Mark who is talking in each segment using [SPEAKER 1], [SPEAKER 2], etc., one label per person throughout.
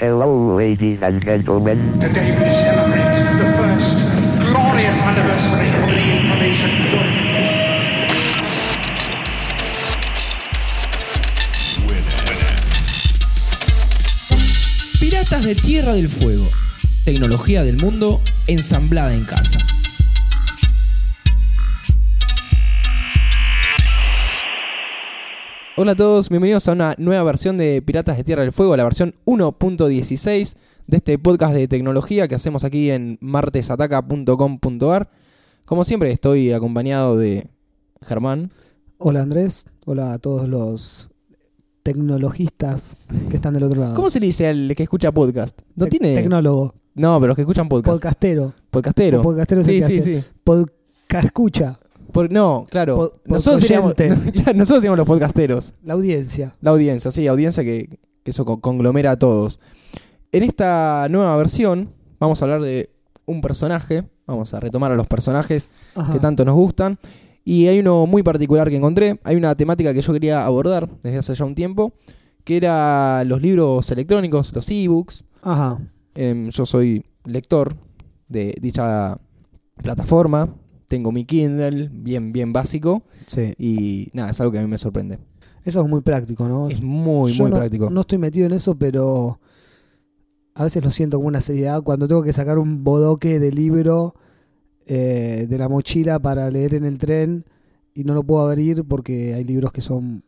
[SPEAKER 1] Hello, ladies and gentlemen.
[SPEAKER 2] Today we celebrate the first glorious anniversary of the information purification.
[SPEAKER 3] Piratas de Tierra del Fuego. Tecnología del mundo ensamblada en casa. Hola a todos, bienvenidos a una nueva versión de Piratas de Tierra del Fuego, la versión 1.16 de este podcast de tecnología que hacemos aquí en martesataca.com.ar. Como siempre estoy acompañado de Germán.
[SPEAKER 4] Hola Andrés, hola a todos los tecnologistas que están del otro lado.
[SPEAKER 3] ¿Cómo se le dice al que escucha podcast? No tiene...
[SPEAKER 4] Tecnólogo,
[SPEAKER 3] No, pero los que escuchan podcast.
[SPEAKER 4] podcastero.
[SPEAKER 3] Podcastero.
[SPEAKER 4] O podcastero es el
[SPEAKER 3] sí,
[SPEAKER 4] que
[SPEAKER 3] sí,
[SPEAKER 4] hace.
[SPEAKER 3] sí.
[SPEAKER 4] Podcast escucha,
[SPEAKER 3] Por- no, claro.
[SPEAKER 4] Po-
[SPEAKER 3] nosotros, seríamos, nosotros los podcasteros.
[SPEAKER 4] la audiencia.
[SPEAKER 3] La audiencia, sí, audiencia que, que eso con- conglomera a todos. En esta nueva versión vamos a hablar de un personaje. Vamos a retomar a los personajes
[SPEAKER 4] Ajá.
[SPEAKER 3] que tanto nos gustan. Y hay uno muy particular que encontré. Hay una temática que yo quería abordar desde hace ya un tiempo. Que era los libros electrónicos, los ebooks.
[SPEAKER 4] Ajá.
[SPEAKER 3] Em, yo soy lector de dicha plataforma. Tengo mi Kindle, bien, bien básico.
[SPEAKER 4] Sí.
[SPEAKER 3] Y nada, es algo que a mí me sorprende.
[SPEAKER 4] Eso es muy práctico, ¿no?
[SPEAKER 3] Es muy,
[SPEAKER 4] Yo
[SPEAKER 3] muy
[SPEAKER 4] no,
[SPEAKER 3] práctico.
[SPEAKER 4] No estoy metido en eso, pero a veces lo siento como una seriedad cuando tengo que sacar un bodoque de libro eh, de la mochila para leer en el tren y no lo puedo abrir porque hay libros que son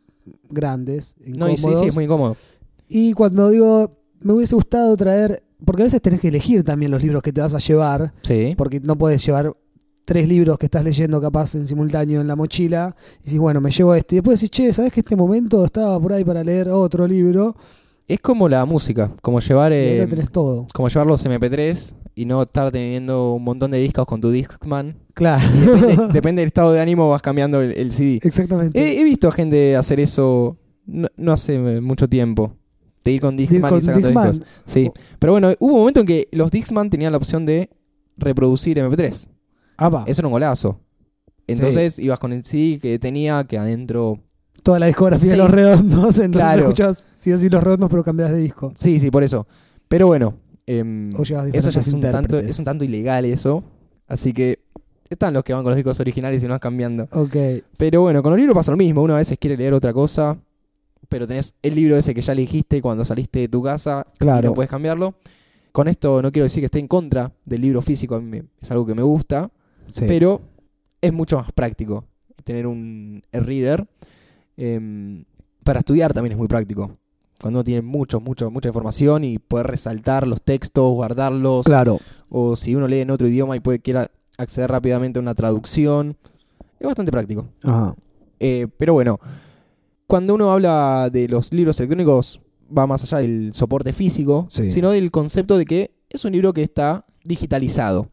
[SPEAKER 4] grandes,
[SPEAKER 3] No, y sí, sí, es muy incómodo.
[SPEAKER 4] Y cuando digo, me hubiese gustado traer, porque a veces tenés que elegir también los libros que te vas a llevar,
[SPEAKER 3] Sí.
[SPEAKER 4] porque no puedes llevar tres libros que estás leyendo capaz en simultáneo en la mochila, y dices, bueno, me llevo este. Y después decís, che, ¿sabes que este momento estaba por ahí para leer otro libro?
[SPEAKER 3] Es como la música, como llevar eh,
[SPEAKER 4] lo tenés todo.
[SPEAKER 3] como llevar los MP3 y no estar teniendo un montón de discos con tu Discman.
[SPEAKER 4] Claro.
[SPEAKER 3] Depende, depende del estado de ánimo vas cambiando el, el CD.
[SPEAKER 4] Exactamente.
[SPEAKER 3] He, he visto a gente hacer eso no, no hace mucho tiempo. De ir con
[SPEAKER 4] Ir
[SPEAKER 3] Discman
[SPEAKER 4] con
[SPEAKER 3] y sacando
[SPEAKER 4] Discman.
[SPEAKER 3] discos. Sí. Pero bueno, hubo un momento en que los Discman tenían la opción de reproducir MP3.
[SPEAKER 4] Ah.
[SPEAKER 3] Eso era un golazo. Entonces ibas con el CD que tenía, que adentro
[SPEAKER 4] Toda la discografía de los redondos, entonces
[SPEAKER 3] Claro.
[SPEAKER 4] escuchás sí o sí los redondos, pero cambias de disco.
[SPEAKER 3] Sí, sí, por eso. Pero bueno,
[SPEAKER 4] O llevas
[SPEAKER 3] eso ya es un, tanto, es un tanto ilegal eso. Así que están los que van con los discos originales y no vas cambiando.
[SPEAKER 4] Ok.
[SPEAKER 3] Pero bueno, con los libros pasa lo mismo. Uno a veces quiere leer otra cosa, pero tenés el libro ese que ya elegiste cuando saliste de tu casa y
[SPEAKER 4] Claro.
[SPEAKER 3] no puedes cambiarlo. Con esto no quiero decir que esté en contra del libro físico, a mí es algo que me gusta,
[SPEAKER 4] Sí.
[SPEAKER 3] pero es mucho más práctico tener un e-reader. Em, para estudiar también es muy práctico. Cuando uno tiene mucho, mucho, mucha información y poder resaltar los textos, guardarlos,
[SPEAKER 4] Claro.
[SPEAKER 3] o si uno lee en otro idioma y puede quiera acceder rápidamente a una traducción, es bastante práctico.
[SPEAKER 4] Ajá.
[SPEAKER 3] Eh, pero bueno, cuando uno habla de los libros electrónicos, va más allá del soporte físico,
[SPEAKER 4] Sí.
[SPEAKER 3] sino del concepto de que es un libro que está digitalizado.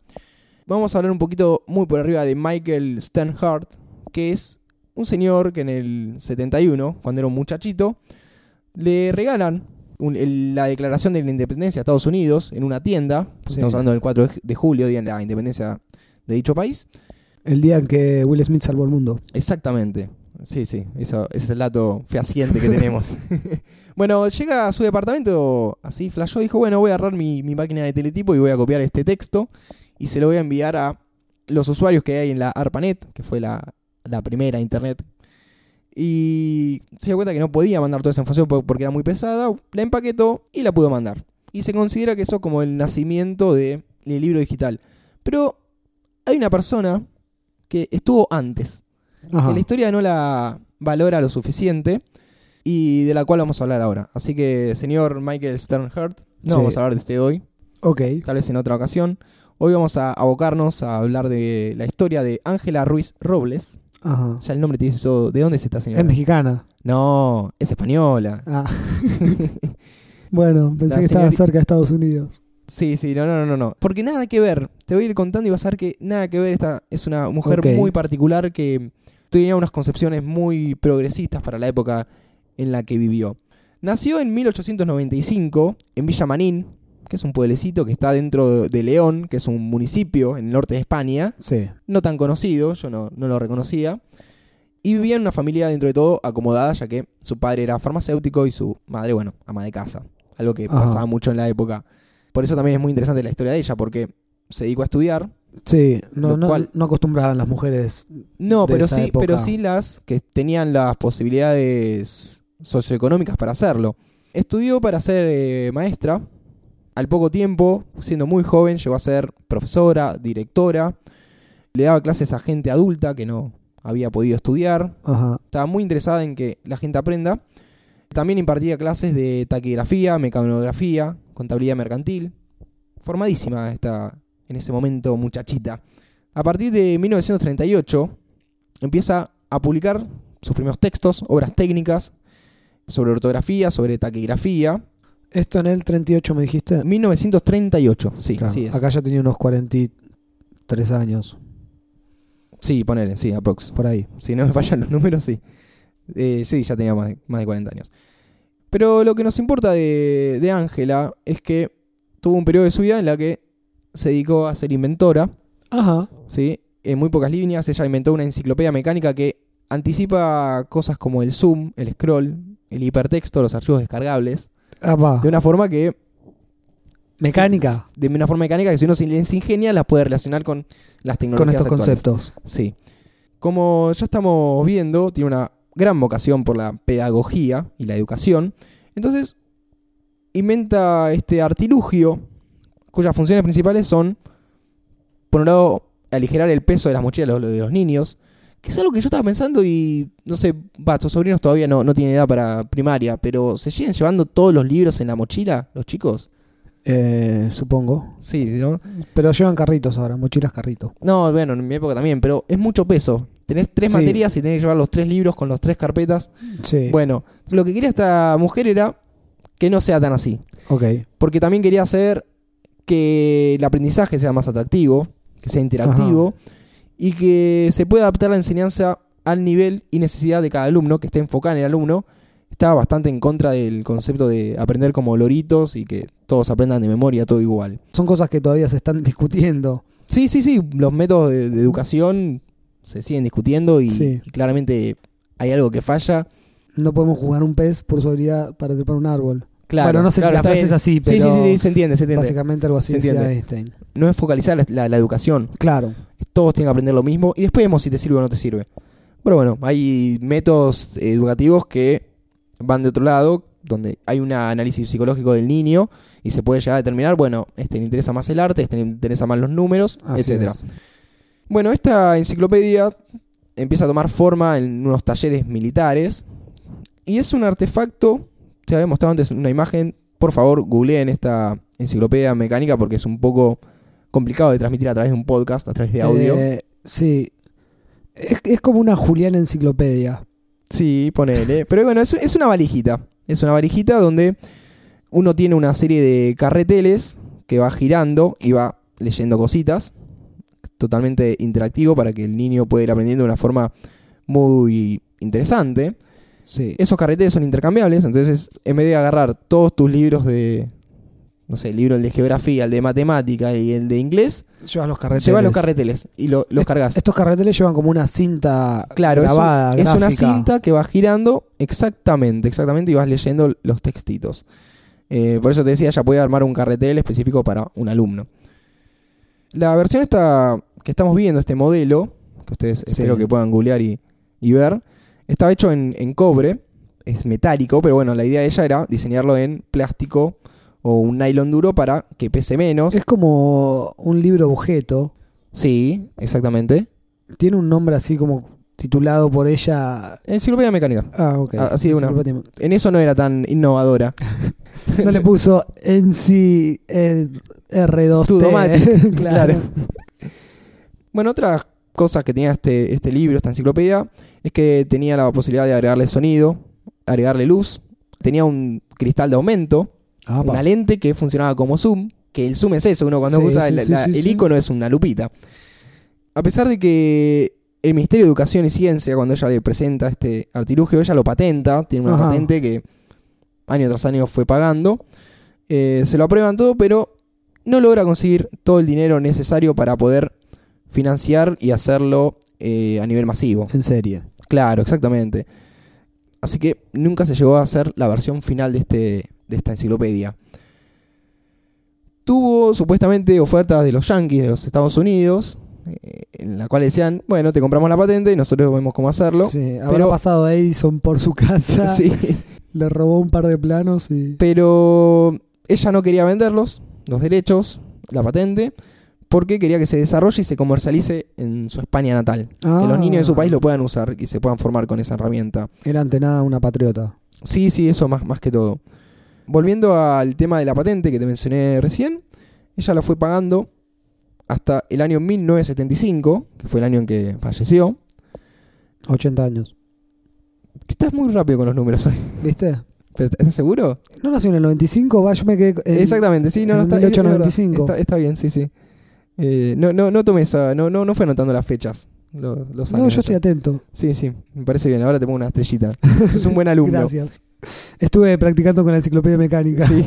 [SPEAKER 3] Vamos a hablar un poquito muy por arriba de Michael Sternhardt, que es un señor que en el 71, cuando era un muchachito, le regalan un- el- la declaración de la independencia de Estados Unidos en una tienda,
[SPEAKER 4] Sí.
[SPEAKER 3] estamos hablando del 4 de- de julio, día de la independencia de dicho país.
[SPEAKER 4] El día en que Will Smith salvó el mundo.
[SPEAKER 3] Exactamente. Sí, sí, eso, ese es el dato fehaciente que tenemos. bueno, llega a su departamento, así flashó, dijo, bueno, voy a agarrar mi, mi máquina de teletipo y voy a copiar este texto y se lo voy a enviar a los usuarios que hay en la ARPANET, que fue la, la primera internet. Y se dio cuenta que no podía mandar toda esa información por- porque era muy pesada, la empaquetó y la pudo mandar. Y se considera que eso es como el nacimiento de- del libro digital. Pero hay una persona que estuvo antes
[SPEAKER 4] Ajá.
[SPEAKER 3] que la historia no la valora lo suficiente y de la cual vamos a hablar ahora. Así que, señor Michael Sternhardt, no
[SPEAKER 4] Sí.
[SPEAKER 3] vamos a hablar de este hoy,
[SPEAKER 4] Ok.
[SPEAKER 3] tal vez en otra ocasión. Hoy vamos a abocarnos a hablar de la historia de Ángela Ruiz Robles.
[SPEAKER 4] Ajá.
[SPEAKER 3] Ya el nombre te dice todo. ¿De dónde es esta señora?
[SPEAKER 4] Es mexicana.
[SPEAKER 3] No, es española.
[SPEAKER 4] Ah. bueno, pensé
[SPEAKER 3] La
[SPEAKER 4] que estaba cerca de Estados Unidos.
[SPEAKER 3] Sí, sí, no, no, no, no. Porque nada que ver. Te voy a ir contando y vas a ver que nada que ver. Esta es una mujer muy particular que tenía unas concepciones muy progresistas para la época en la que vivió. Nació en 1895 en Villa Manín, que es un pueblecito que está dentro de León, que es un municipio en el norte de España,
[SPEAKER 4] Sí.
[SPEAKER 3] no tan conocido, yo no, no lo reconocía. Y vivía en una familia dentro de todo acomodada, ya que su padre era farmacéutico y su madre, bueno, ama de casa. algo que
[SPEAKER 4] Ajá.
[SPEAKER 3] pasaba mucho en la época. Por eso también es muy interesante la historia de ella, porque se dedicó a estudiar.
[SPEAKER 4] Sí, no, no,
[SPEAKER 3] cual-
[SPEAKER 4] no acostumbraban las mujeres.
[SPEAKER 3] No,
[SPEAKER 4] de
[SPEAKER 3] pero
[SPEAKER 4] esa
[SPEAKER 3] sí,
[SPEAKER 4] época.
[SPEAKER 3] pero sí las que tenían las posibilidades socioeconómicas para hacerlo. Estudió para ser eh, maestra. Al poco tiempo, siendo muy joven, llegó a ser profesora, directora. Le daba clases a gente adulta que no había podido estudiar.
[SPEAKER 4] Ajá.
[SPEAKER 3] Estaba muy interesada en que la gente aprenda. También impartía clases de taquigrafía, mecanografía, contabilidad mercantil. Formadísima esta, en ese momento, muchachita. A partir de 1938 empieza a publicar sus primeros textos, obras técnicas sobre ortografía, sobre taquigrafía.
[SPEAKER 4] Esto en el 38 me dijiste.
[SPEAKER 3] 1938, sí,
[SPEAKER 4] Claro,
[SPEAKER 3] así es.
[SPEAKER 4] Acá ya tenía unos 43 años,
[SPEAKER 3] Sí, ponele, sí, aprox.
[SPEAKER 4] por ahí.
[SPEAKER 3] Si no me fallan los números, sí. Eh, sí, ya tenía más de, más de 40 años. Pero lo que nos importa de de Ángela es que tuvo un periodo de su vida en la que se dedicó a ser inventora,
[SPEAKER 4] Ajá.
[SPEAKER 3] ¿sí? En muy pocas líneas, ella inventó una enciclopedia mecánica que anticipa cosas como el zoom, el scroll, el hipertexto, los archivos descargables, De una forma que...
[SPEAKER 4] Mecánica.
[SPEAKER 3] De una forma mecánica que si uno se les ingenia las puede relacionar con las
[SPEAKER 4] Con
[SPEAKER 3] tecnologías
[SPEAKER 4] estos
[SPEAKER 3] actuales.
[SPEAKER 4] conceptos.
[SPEAKER 3] Sí. Como ya estamos viendo, tiene una gran vocación por la pedagogía y la educación. Entonces, inventa este artilugio cuyas funciones principales son, por un lado, aligerar el peso de las mochilas de los niños, que es algo que yo estaba pensando y, no sé, va, tus sobrinos todavía no, no tienen edad para primaria, pero ¿se siguen llevando todos los libros en la mochila, los chicos?
[SPEAKER 4] Eh, supongo.
[SPEAKER 3] Sí, ¿no?
[SPEAKER 4] Pero llevan carritos ahora, mochilas carrito.
[SPEAKER 3] No, bueno, en mi época también, pero es mucho peso. Tenés tres
[SPEAKER 4] Sí.
[SPEAKER 3] materias y tenés que llevar los tres libros con los tres carpetas.
[SPEAKER 4] Sí.
[SPEAKER 3] Bueno, lo que quería esta mujer era que no sea tan así.
[SPEAKER 4] Ok.
[SPEAKER 3] Porque también quería hacer que el aprendizaje sea más atractivo, que sea interactivo y que se pueda adaptar la enseñanza al nivel y necesidad de cada alumno, que esté enfocada en el alumno. Estaba bastante en contra del concepto de aprender como loritos y que todos aprendan de memoria todo igual.
[SPEAKER 4] Son cosas que todavía se están discutiendo.
[SPEAKER 3] Sí, sí, sí, los métodos de, de educación se siguen discutiendo y,
[SPEAKER 4] Sí.
[SPEAKER 3] y claramente hay algo que falla.
[SPEAKER 4] No podemos jugar un pez por su habilidad para trepar un árbol.
[SPEAKER 3] Claro,
[SPEAKER 4] bueno, no sé
[SPEAKER 3] claro,
[SPEAKER 4] si la frase es así,
[SPEAKER 3] Sí,
[SPEAKER 4] pero
[SPEAKER 3] sí, sí, sí, se entiende, se entiende.
[SPEAKER 4] básicamente algo así
[SPEAKER 3] Se
[SPEAKER 4] decía
[SPEAKER 3] entiende.
[SPEAKER 4] Einstein.
[SPEAKER 3] No es focalizar la, la- la educación.
[SPEAKER 4] Claro.
[SPEAKER 3] Todos tienen que aprender lo mismo y después vemos si te sirve o no te sirve. Pero bueno, hay métodos educativos que van de otro lado, donde hay un análisis psicológico del niño y se puede llegar a determinar, bueno, este le interesa más el arte, este le interesa más los números,
[SPEAKER 4] es.
[SPEAKER 3] Bueno, esta enciclopedia empieza a tomar forma en unos talleres militares y es un artefacto, te había mostrado antes una imagen, por favor googleen esta enciclopedia mecánica porque es un poco complicado de transmitir a través de un podcast, a través de audio.
[SPEAKER 4] Eh, sí. Es, es como una Juliana enciclopedia.
[SPEAKER 3] Sí, ponele. Pero bueno, es, es una valijita. Es una valijita donde uno tiene una serie de carreteles que va girando y va leyendo cositas. Totalmente interactivo para que el niño pueda ir aprendiendo de una forma muy interesante.
[SPEAKER 4] Sí.
[SPEAKER 3] Esos carreteles son intercambiables, entonces en vez de agarrar todos tus libros de, no sé, el libro el de geografía, el de matemática y el de inglés,
[SPEAKER 4] Llevas los carreteles.
[SPEAKER 3] llevas los carreteles y lo- los cargas.
[SPEAKER 4] Estos carreteles llevan como una cinta
[SPEAKER 3] Claro, es un-
[SPEAKER 4] grabada,
[SPEAKER 3] es, una
[SPEAKER 4] gráfica.
[SPEAKER 3] cinta que va girando exactamente, exactamente, y vas leyendo los textitos. Eh, por eso te decía, ya puede armar un carretel específico para un alumno. La versión esta que estamos viendo, este modelo, que ustedes
[SPEAKER 4] Sí.
[SPEAKER 3] espero que puedan googlear y, y ver, estaba hecho en, en cobre, es metálico, pero bueno, la idea de ella era diseñarlo en plástico o un nylon duro para que pese menos.
[SPEAKER 4] Es como un libro objeto.
[SPEAKER 3] Sí, exactamente.
[SPEAKER 4] Tiene un nombre así como titulado por ella.
[SPEAKER 3] Enciclopedia mecánica.
[SPEAKER 4] Ah, ok.
[SPEAKER 3] Así de una. En eso no era tan innovadora.
[SPEAKER 4] No le puso en sí eh, R2T.
[SPEAKER 3] Studomatic,
[SPEAKER 4] claro.
[SPEAKER 3] claro. Bueno, otras cosas que tenía este, este libro, esta enciclopedia, es que tenía la posibilidad de agregarle sonido, agregarle luz, tenía un cristal de aumento,
[SPEAKER 4] Ah,
[SPEAKER 3] una lente que funcionaba como zoom, que el zoom es eso, uno cuando
[SPEAKER 4] Sí,
[SPEAKER 3] usa
[SPEAKER 4] sí,
[SPEAKER 3] el,
[SPEAKER 4] sí,
[SPEAKER 3] la- el icono es una lupita. A pesar de que el Ministerio de Educación y Ciencia, cuando ella le presenta este artilugio, ella lo patenta, tiene una
[SPEAKER 4] Ajá.
[SPEAKER 3] patente que año tras año fue pagando, eh, se lo aprueban todo, pero no logra conseguir todo el dinero necesario para poder financiar y hacerlo eh, a nivel masivo.
[SPEAKER 4] En serie.
[SPEAKER 3] Claro, exactamente. Así que nunca se llegó a hacer la versión final de este de esta enciclopedia. Tuvo supuestamente ofertas de los yankees de los Estados Unidos, eh, en la cual decían, bueno, te compramos la patente y nosotros vemos cómo hacerlo.
[SPEAKER 4] Sí, habrá
[SPEAKER 3] Pero-
[SPEAKER 4] pasado Edison por su casa,
[SPEAKER 3] Sí,
[SPEAKER 4] le robó un par de planos y...
[SPEAKER 3] pero ella no quería venderlos, los derechos, la patente, porque quería que se desarrolle y se comercialice en su España natal. Que los
[SPEAKER 4] Ah.
[SPEAKER 3] niños de su país lo puedan usar y se puedan formar con esa herramienta.
[SPEAKER 4] Era ante nada una patriota.
[SPEAKER 3] Sí, sí, eso más, más que todo. Volviendo al tema de la patente que te mencioné recién, ella la fue pagando hasta el año 1975, que fue el año en que falleció.
[SPEAKER 4] 80 años.
[SPEAKER 3] Estás muy rápido con los números hoy.
[SPEAKER 4] ¿Viste?
[SPEAKER 3] ¿Pero ¿Estás seguro?
[SPEAKER 4] ¿No nació en el 95? Va, yo me quedé... en-
[SPEAKER 3] Exactamente, sí, no, no está, es- es
[SPEAKER 4] 1895.
[SPEAKER 3] verdad. Está, está bien, sí, sí. Eh, no, no, no tomé esa, no, no, no fue anotando las fechas. lo- Los,
[SPEAKER 4] No,
[SPEAKER 3] años
[SPEAKER 4] yo estoy
[SPEAKER 3] ya.
[SPEAKER 4] atento.
[SPEAKER 3] Sí, sí, me parece bien. Ahora te pongo una estrellita. Sos un buen alumno.
[SPEAKER 4] Gracias. Estuve practicando con la enciclopedia mecánica.
[SPEAKER 3] Sí.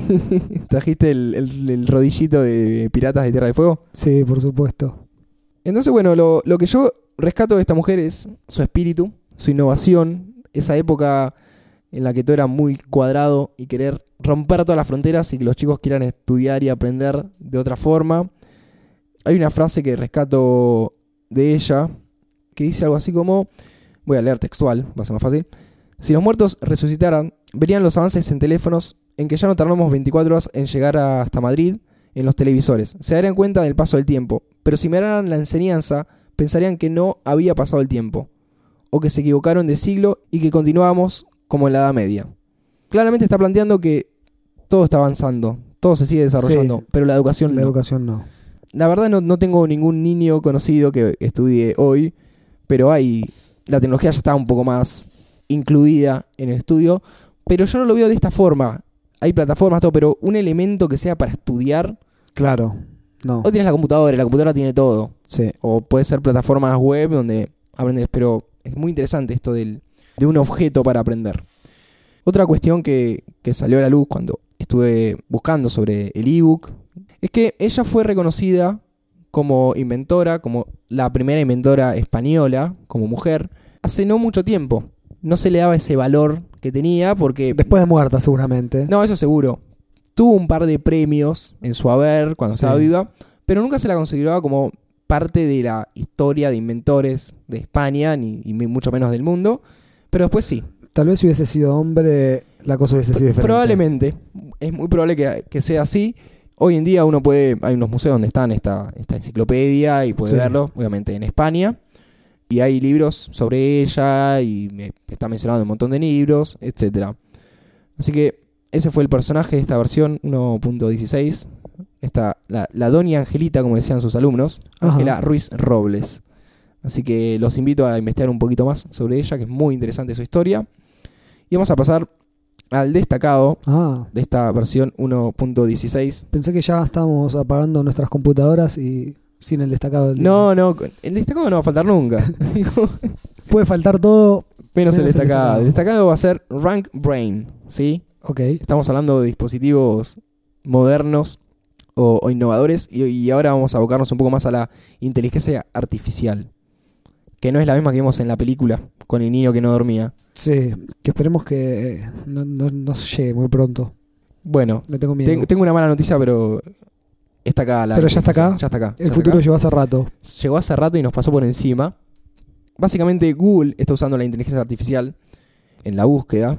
[SPEAKER 3] ¿Trajiste el, el- el rodillito de Piratas de Tierra del Fuego?
[SPEAKER 4] Sí, por supuesto.
[SPEAKER 3] Entonces, bueno, lo, lo que yo rescato de esta mujer es su espíritu, su innovación, esa época en la que todo era muy cuadrado y querer romper todas las fronteras y que los chicos quieran estudiar y aprender de otra forma. Hay una frase que rescato de ella que dice algo así como, voy a leer textual, va a ser más fácil, si los muertos resucitaran, verían los avances en teléfonos en que ya no tardamos 24 horas en llegar hasta Madrid en los televisores. Se darían cuenta del paso del tiempo, pero si miraran la enseñanza, pensarían que no había pasado el tiempo, o que se equivocaron de siglo y que continuábamos como en la Edad Media. Claramente está planteando que todo está avanzando, todo se sigue desarrollando,
[SPEAKER 4] Sí.
[SPEAKER 3] pero la educación
[SPEAKER 4] La
[SPEAKER 3] no.
[SPEAKER 4] educación no.
[SPEAKER 3] La verdad no, no tengo ningún niño conocido que estudie hoy, pero hay la tecnología ya está un poco más incluida en el estudio, pero yo no lo veo de esta forma. Hay plataformas, todo, pero un elemento que sea para estudiar,
[SPEAKER 4] Claro. No.
[SPEAKER 3] o tienes la computadora, la computadora tiene todo,
[SPEAKER 4] Sí.
[SPEAKER 3] o puede ser plataformas web donde aprendes, pero es muy interesante esto del, de un objeto para aprender. Otra cuestión que, que salió a la luz cuando estuve buscando sobre el ebook es que ella fue reconocida como inventora, como la primera inventora española, como mujer, hace no mucho tiempo. No se le daba ese valor que tenía porque...
[SPEAKER 4] Después de muerta, seguramente.
[SPEAKER 3] No, eso seguro. Tuvo un par de premios en su haber cuando
[SPEAKER 4] Sí.
[SPEAKER 3] estaba viva, pero nunca se la consideraba como parte de la historia de inventores de España, ni, y mucho menos del mundo. Pero después sí,
[SPEAKER 4] Tal vez si hubiese sido hombre, la cosa hubiese sido diferente.
[SPEAKER 3] probablemente. Es muy probable que, que sea así. Hoy en día uno puede, hay unos museos donde están esta, esta enciclopedia y puede
[SPEAKER 4] Sí.
[SPEAKER 3] verlo, obviamente en España. Y hay libros sobre ella y me está mencionando un montón de libros, etcétera. Así que ese fue el personaje de esta versión 1.16. Esta, la, la Doña Angelita, como decían sus alumnos. Ángela Ruiz Robles. Así que los invito a investigar un poquito más sobre ella, que es muy interesante su historia. Y vamos a pasar al destacado
[SPEAKER 4] Ah,
[SPEAKER 3] de esta versión 1.16.
[SPEAKER 4] pensé que ya estábamos apagando nuestras computadoras y sin el destacado del.
[SPEAKER 3] No, no, el destacado no va a faltar nunca.
[SPEAKER 4] Puede faltar todo.
[SPEAKER 3] Menos el
[SPEAKER 4] Menos el
[SPEAKER 3] destacado.
[SPEAKER 4] destacado.
[SPEAKER 3] El destacado va a ser Rank Brain, ¿sí?
[SPEAKER 4] Ok.
[SPEAKER 3] Estamos hablando de dispositivos modernos o, o innovadores y, y ahora vamos a abocarnos un poco más a la inteligencia artificial, que no es la misma que vimos en la película con el niño que no dormía.
[SPEAKER 4] Sí, que esperemos que eh, no, no, no llegue muy pronto.
[SPEAKER 3] Bueno,
[SPEAKER 4] Le tengo miedo.
[SPEAKER 3] ten- tengo una mala noticia, pero está acá. La
[SPEAKER 4] ¿Pero ya está acá?
[SPEAKER 3] Ya está acá.
[SPEAKER 4] el
[SPEAKER 3] está
[SPEAKER 4] futuro
[SPEAKER 3] acá.
[SPEAKER 4] llegó hace rato.
[SPEAKER 3] llegó hace rato y nos pasó por encima. Básicamente Google está usando la inteligencia artificial en la búsqueda.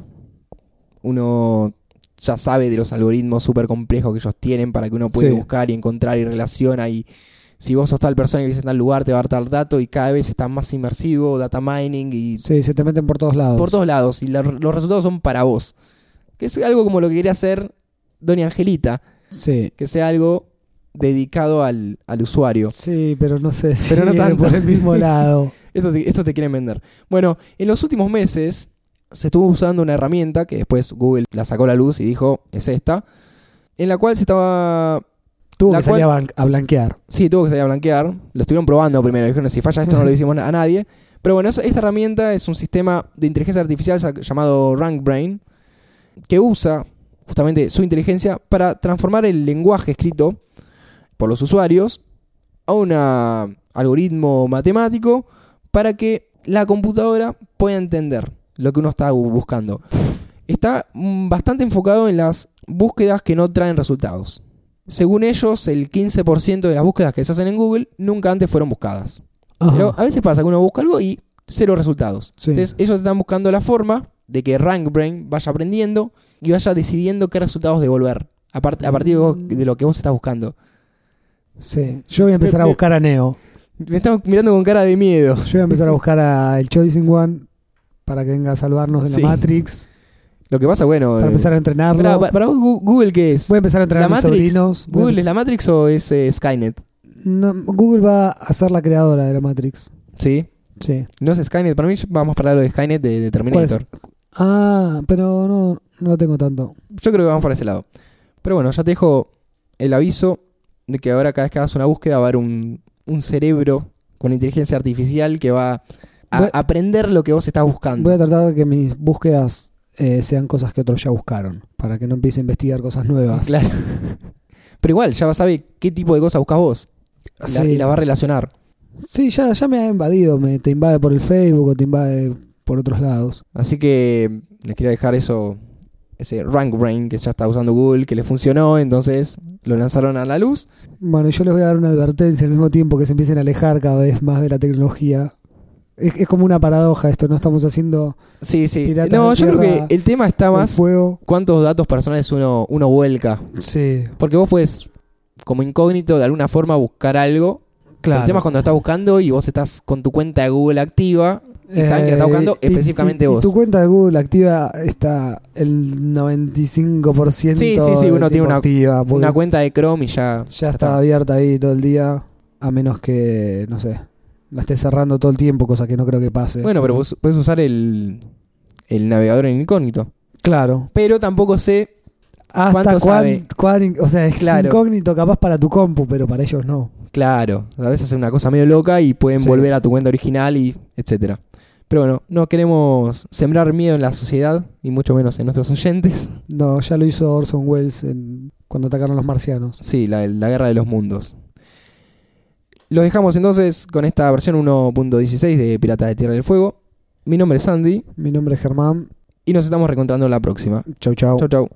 [SPEAKER 3] Uno ya sabe de los algoritmos súper complejos que ellos tienen para que uno pueda
[SPEAKER 4] Sí.
[SPEAKER 3] buscar y encontrar y relaciona y si vos sos tal persona y vivís en tal lugar te va a dar dato y cada vez está más inmersivo, data mining y
[SPEAKER 4] Sí, se te meten por todos lados.
[SPEAKER 3] por todos lados y la- los resultados son para vos. Que es algo como lo que quería hacer Doña Angelita,
[SPEAKER 4] Sí.
[SPEAKER 3] que sea algo dedicado al, al usuario.
[SPEAKER 4] Sí, pero no sé si
[SPEAKER 3] Pero no tanto.
[SPEAKER 4] por el mismo lado.
[SPEAKER 3] Esto te, esto te quieren vender. Bueno, en los últimos meses se estuvo usando una herramienta que después Google la sacó a la luz y dijo, es esta, en la cual se estaba...
[SPEAKER 4] Tuvo
[SPEAKER 3] La
[SPEAKER 4] que salir
[SPEAKER 3] cual-
[SPEAKER 4] a, blanquear.
[SPEAKER 3] Sí, tuvo que salir a blanquear. Lo estuvieron probando primero. Dijeron, si falla esto no lo decimos a nadie. Pero bueno, esta herramienta es un sistema de inteligencia artificial llamado RankBrain que usa justamente su inteligencia para transformar el lenguaje escrito por los usuarios a un algoritmo matemático para que la computadora pueda entender lo que uno está bu- buscando. está mm, bastante enfocado en las búsquedas que no traen resultados. Según ellos, el 15% de las búsquedas que se hacen en Google nunca antes fueron buscadas.
[SPEAKER 4] Ajá.
[SPEAKER 3] Pero a veces pasa que uno busca algo y cero resultados.
[SPEAKER 4] Sí.
[SPEAKER 3] Entonces ellos están buscando la forma de que RankBrain vaya aprendiendo y vaya decidiendo qué resultados devolver a, part- a partir de, vos- de lo que vos estás buscando.
[SPEAKER 4] Sí. Yo voy a empezar a
[SPEAKER 3] Me- me-
[SPEAKER 4] buscar a Neo.
[SPEAKER 3] Me están mirando con cara de miedo.
[SPEAKER 4] Yo voy a empezar a buscar a el Choosing One para que venga a salvarnos de
[SPEAKER 3] Sí.
[SPEAKER 4] la Matrix.
[SPEAKER 3] Lo que pasa, bueno...
[SPEAKER 4] Para
[SPEAKER 3] eh,
[SPEAKER 4] empezar a entrenarlo.
[SPEAKER 3] para, para vos, Google, ¿qué es?
[SPEAKER 4] Voy a empezar a entrenar
[SPEAKER 3] ¿La
[SPEAKER 4] a mis
[SPEAKER 3] Matrix?
[SPEAKER 4] sobrinos.
[SPEAKER 3] ¿Google es la Matrix o es eh, Skynet?
[SPEAKER 4] No, Google va a ser la creadora de la Matrix.
[SPEAKER 3] Sí.
[SPEAKER 4] Sí.
[SPEAKER 3] No es Skynet. Para mí vamos para lo de Skynet de, de Terminator.
[SPEAKER 4] Ah, pero no, no lo tengo tanto.
[SPEAKER 3] Yo creo que vamos para ese lado. Pero bueno, ya te dejo el aviso de que ahora cada vez que hagas una búsqueda va a haber un, un cerebro con inteligencia artificial que va a aprender lo que vos estás buscando.
[SPEAKER 4] Voy a tratar de que mis búsquedas eh, sean cosas que otros ya buscaron. Para que no empiece a investigar cosas nuevas.
[SPEAKER 3] Claro. Pero igual, ya va a saber qué tipo de cosas buscas vos. La-
[SPEAKER 4] Sí.
[SPEAKER 3] y la va a relacionar.
[SPEAKER 4] Sí, ya, ya me ha invadido. Me, te invade por el Facebook o te invade por otros lados.
[SPEAKER 3] Así que les quería dejar eso, ese Rank Brain que ya está usando Google, que le funcionó, entonces lo lanzaron a la luz.
[SPEAKER 4] Bueno, yo les voy a dar una advertencia al mismo tiempo que se empiecen a alejar cada vez más de la tecnología. Es, es como una paradoja esto, no estamos haciendo
[SPEAKER 3] Sí, sí. No, yo creo que el tema está más
[SPEAKER 4] fuego.
[SPEAKER 3] cuántos datos personales uno, uno vuelca.
[SPEAKER 4] Sí,
[SPEAKER 3] Porque vos puedes, como incógnito, de alguna forma buscar algo.
[SPEAKER 4] claro.
[SPEAKER 3] El tema es cuando estás buscando y vos estás con tu cuenta de Google activa y saben que la está buscando
[SPEAKER 4] Eh, y-
[SPEAKER 3] específicamente
[SPEAKER 4] y- y
[SPEAKER 3] vos.
[SPEAKER 4] tu cuenta de Google activa está el 95%
[SPEAKER 3] Sí, sí, sí, uno tiene una-
[SPEAKER 4] activa,
[SPEAKER 3] Una cuenta de Chrome y ya.
[SPEAKER 4] ya está abierta ahí todo el día, a menos que, no sé, la estés cerrando todo el tiempo, cosa que no creo que pase.
[SPEAKER 3] Bueno, pero vos puedes usar el, el navegador en incógnito.
[SPEAKER 4] claro.
[SPEAKER 3] Pero tampoco sé.
[SPEAKER 4] Hasta
[SPEAKER 3] ¿Cuánto
[SPEAKER 4] cuán, cuán- o sea, es
[SPEAKER 3] Claro.
[SPEAKER 4] incógnito capaz para tu compu, pero para ellos no.
[SPEAKER 3] Claro, a veces hacen una cosa medio loca y pueden
[SPEAKER 4] Sí.
[SPEAKER 3] volver a tu cuenta original y etcétera. Pero bueno, no queremos sembrar miedo en la sociedad y mucho menos en nuestros oyentes.
[SPEAKER 4] No, ya lo hizo Orson Welles en- cuando atacaron los marcianos.
[SPEAKER 3] Sí, la, la guerra de los mundos. Los dejamos entonces con esta versión 1.16 de Piratas de Tierra del Fuego. Mi nombre es Andy
[SPEAKER 4] Mi nombre es Germán.
[SPEAKER 3] y nos estamos reencontrando en la próxima.
[SPEAKER 4] Chau, chau.
[SPEAKER 3] Chau, chau.